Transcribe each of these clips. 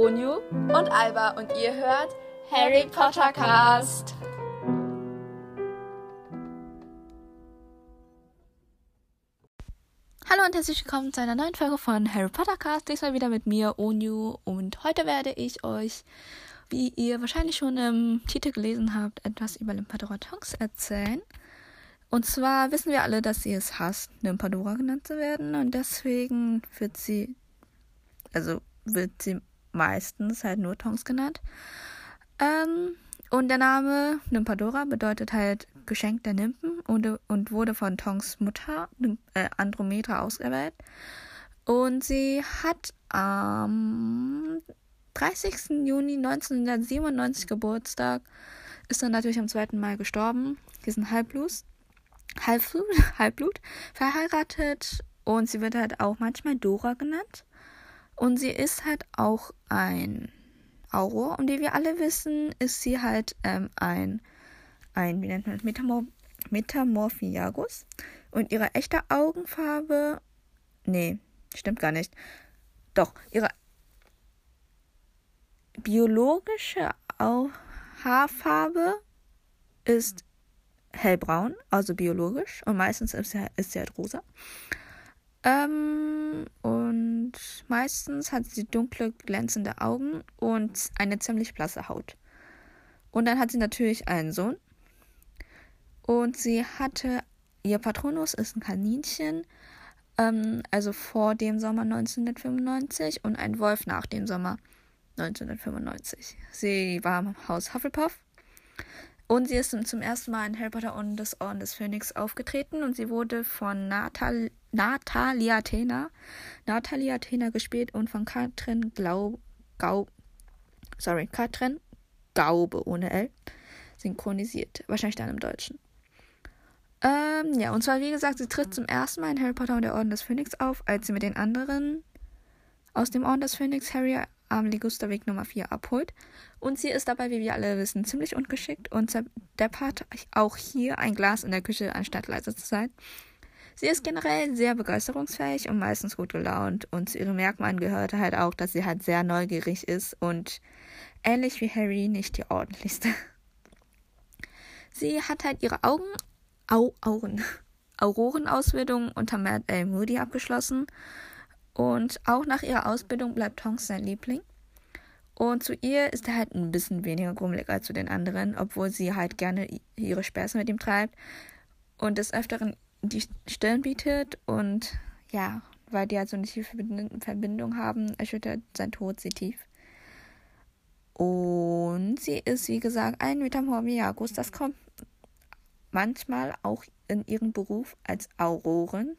Onyu und Alba und ihr hört Harry Potter Cast. Hallo und herzlich willkommen zu einer neuen Folge von Harry Potter Cast. Diesmal wieder mit mir, Onyu. Und heute werde ich euch, wie ihr wahrscheinlich schon im Titel gelesen habt, etwas über Limpadora Tonks erzählen. Und zwar wissen wir alle, dass sie es hasst, Limpadora genannt zu werden. Und deswegen wird sie, also wird sie meistens halt nur Tonks genannt. Ähm, und der Name Nympadora bedeutet halt Geschenk der Nymphen und, und wurde von Tonks Mutter äh, Andromeda ausgewählt. Und sie hat am 30. Juni 1997 Geburtstag, ist dann natürlich am 2. Mai gestorben. Sie ein Halbblut, Halbblut, Halbblut verheiratet und sie wird halt auch manchmal Dora genannt. Und sie ist halt auch ein Auror. Und wie wir alle wissen, ist sie halt ähm, ein, ein, wie nennt man das, Metamor Metamorphiagus. Und ihre echte Augenfarbe, nee, stimmt gar nicht. Doch, ihre biologische Au Haarfarbe ist hellbraun, also biologisch. Und meistens ist sie, ist sie halt rosa. Ähm, und meistens hat sie dunkle, glänzende Augen und eine ziemlich blasse Haut. Und dann hat sie natürlich einen Sohn. Und sie hatte, ihr Patronus ist ein Kaninchen, ähm, also vor dem Sommer 1995 und ein Wolf nach dem Sommer 1995. Sie war im Haus Hufflepuff. Und sie ist zum ersten Mal in Harry Potter und des Orden des Phönix aufgetreten und sie wurde von Natal Natalia Athena, Natalia Athena gespielt und von Katrin Glau, Gau, sorry, Katrin Gaube ohne L synchronisiert. Wahrscheinlich dann im Deutschen. Ähm, ja, und zwar, wie gesagt, sie tritt zum ersten Mal in Harry Potter und der Orden des Phönix auf, als sie mit den anderen aus dem Orden des Phönix Harry am Ligusterweg Nummer 4 abholt. Und sie ist dabei, wie wir alle wissen, ziemlich ungeschickt und zerdeppert auch hier ein Glas in der Küche, anstatt leise zu sein. Sie ist generell sehr begeisterungsfähig und meistens gut gelaunt. Und zu ihren Merkmalen gehörte halt auch, dass sie halt sehr neugierig ist und ähnlich wie Harry nicht die ordentlichste. Sie hat halt ihre Augen, Au, Augen, Aurorenausbildung unter Matt L. Moody abgeschlossen und auch nach ihrer Ausbildung bleibt Tonks sein Liebling. Und zu ihr ist er halt ein bisschen weniger grummelig als zu den anderen, obwohl sie halt gerne ihre Späße mit ihm treibt und des Öfteren die Stirn bietet. Und ja, weil die halt so eine tiefe Verbindung haben, erschüttert sein Tod sie tief. Und sie ist, wie gesagt, ein Metamorphiagus. Das kommt manchmal auch in ihrem Beruf als Auroren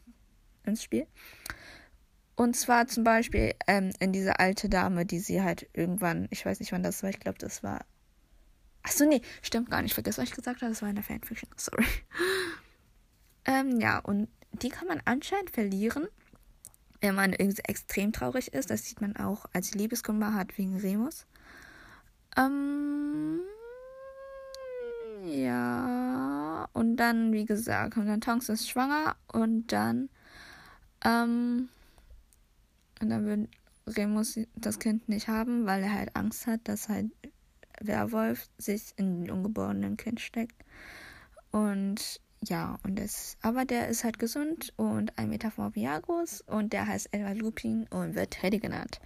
ins Spiel. Und zwar zum Beispiel ähm, in diese alte Dame, die sie halt irgendwann, ich weiß nicht wann das war, ich glaube, das war. Achso, nee, stimmt gar nicht. Vergiss, was ich gesagt habe, das war in der Fanfiction. Sorry. ähm, ja, und die kann man anscheinend verlieren, wenn man irgendwie extrem traurig ist. Das sieht man auch, als sie Liebeskummer hat wegen Remus. Ähm. Ja. Und dann, wie gesagt, und dann Tonks ist schwanger und dann. Ähm und dann würde Remus das Kind nicht haben, weil er halt Angst hat, dass halt Werwolf sich in den ungeborenen Kind steckt. Und ja, und das, aber der ist halt gesund und ein Metamorphiagus und der heißt Edward Lupin und wird Teddy genannt.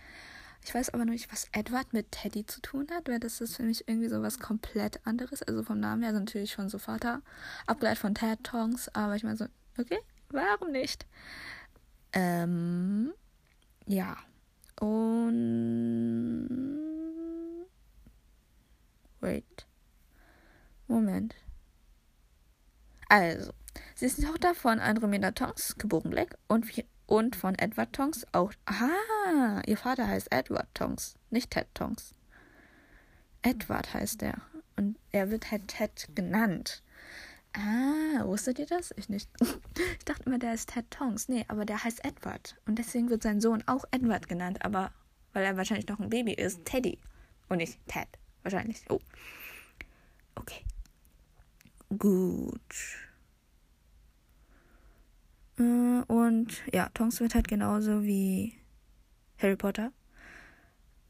Ich weiß aber noch nicht, was Edward mit Teddy zu tun hat, weil das ist für mich irgendwie so was komplett anderes. Also vom Namen her natürlich von so Vater, abgeleitet von Ted Tongs, aber ich meine so, okay, warum nicht? Ähm, ja. Und. Wait. Moment. Also, sie ist die Tochter von Andromeda Tonks, geboren Black, und, und von Edward Tonks, auch. Aha, ihr Vater heißt Edward Tonks, nicht Ted Tonks. Edward heißt er. Und er wird halt Ted genannt. Ah, wusstet ihr das? Ich nicht. Ich dachte immer, der ist Ted Tongs. Nee, aber der heißt Edward. Und deswegen wird sein Sohn auch Edward genannt, aber weil er wahrscheinlich noch ein Baby ist, Teddy. Und nicht Ted. Wahrscheinlich. Oh. Okay. Gut. Äh, und ja, Tongs wird halt genauso wie Harry Potter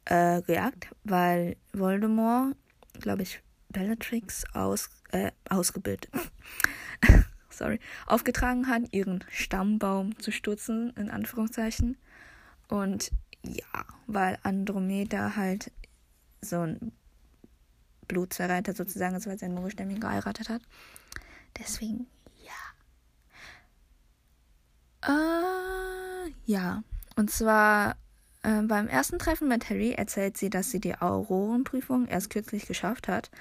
äh, gejagt, weil Voldemort, glaube ich, Bellatrix aus, äh, ausgebildet, sorry, aufgetragen hat, ihren Stammbaum zu stürzen, in Anführungszeichen. Und ja, weil Andromeda halt so ein Blutzerreiter sozusagen ist, weil sein Mogelstämmchen geheiratet hat. Deswegen, ja. Äh, ja. Und zwar äh, beim ersten Treffen mit Harry erzählt sie, dass sie die Aurorenprüfung erst kürzlich geschafft hat.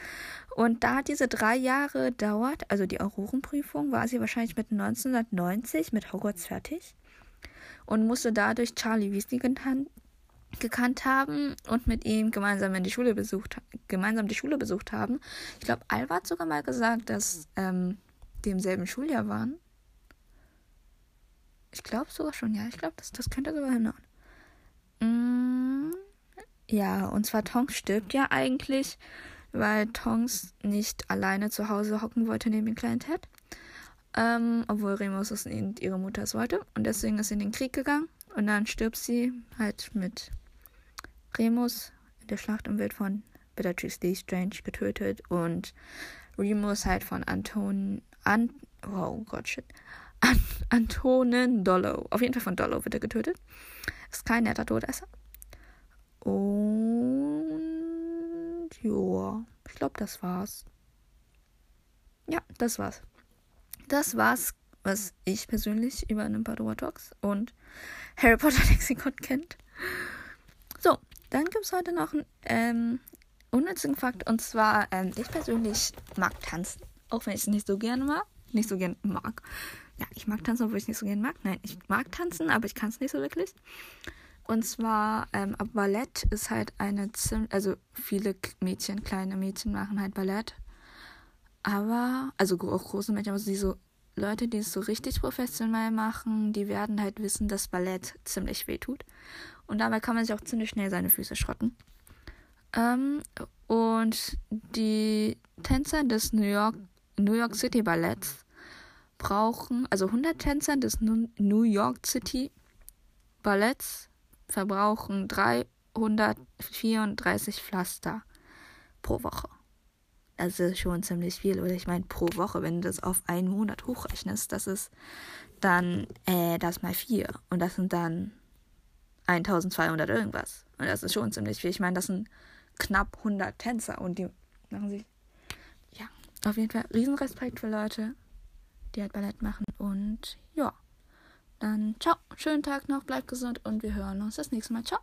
Und da diese drei Jahre dauert, also die Aurorenprüfung, war sie wahrscheinlich mit 1990 mit Hogwarts fertig und musste dadurch Charlie Weasley gekannt haben und mit ihm gemeinsam in die Schule besucht, gemeinsam die Schule besucht haben. Ich glaube, Alva hat sogar mal gesagt, dass ähm, die im selben Schuljahr waren. Ich glaube sogar schon, ja. Ich glaube, das, das könnte sogar hinhauen. Ja, und zwar Tonks stirbt ja eigentlich, weil Tonks nicht alleine zu Hause hocken wollte neben dem kleinen Ted. Ähm, obwohl Remus es und ihre Mutter es wollte. Und deswegen ist sie in den Krieg gegangen. Und dann stirbt sie halt mit Remus in der Schlacht im Wild von Bellatrix Lestrange getötet. Und Remus halt von Anton. An, oh Gott, shit. An, Antonin Dollo. Auf jeden Fall von Dollo wird er getötet. Ist kein netter Todesser. Und ja, ich glaube, das war's. Ja, das war's das war's, was ich persönlich über einen Padua Talks und Harry Potter Lexikon kennt. So, dann gibt es heute noch einen ähm, unnützigen Fakt und zwar, ähm, ich persönlich mag tanzen, auch wenn ich es nicht so gerne mag. Nicht so gerne mag. Ja, ich mag tanzen, obwohl ich es nicht so gerne mag. Nein, ich mag tanzen, aber ich kann es nicht so wirklich. Und zwar, ähm, Ballett ist halt eine ziemlich, also viele Mädchen, kleine Mädchen machen halt Ballett. Aber, also auch große Mädchen, aber die so Leute, die es so richtig professionell machen, die werden halt wissen, dass Ballett ziemlich weh tut. Und dabei kann man sich auch ziemlich schnell seine Füße schrotten. Ähm, und die Tänzer des New York, New York City Balletts brauchen, also 100 Tänzer des New York City Balletts verbrauchen 334 Pflaster pro Woche. Das ist schon ziemlich viel. Oder ich meine, pro Woche, wenn du das auf einen Monat hochrechnest, das ist dann äh, das mal vier. Und das sind dann 1200 irgendwas. Und das ist schon ziemlich viel. Ich meine, das sind knapp 100 Tänzer und die machen sich. Ja, auf jeden Fall Riesenrespekt für Leute, die halt Ballett machen. Und ja, dann ciao. Schönen Tag noch, bleibt gesund und wir hören uns das nächste Mal. Ciao.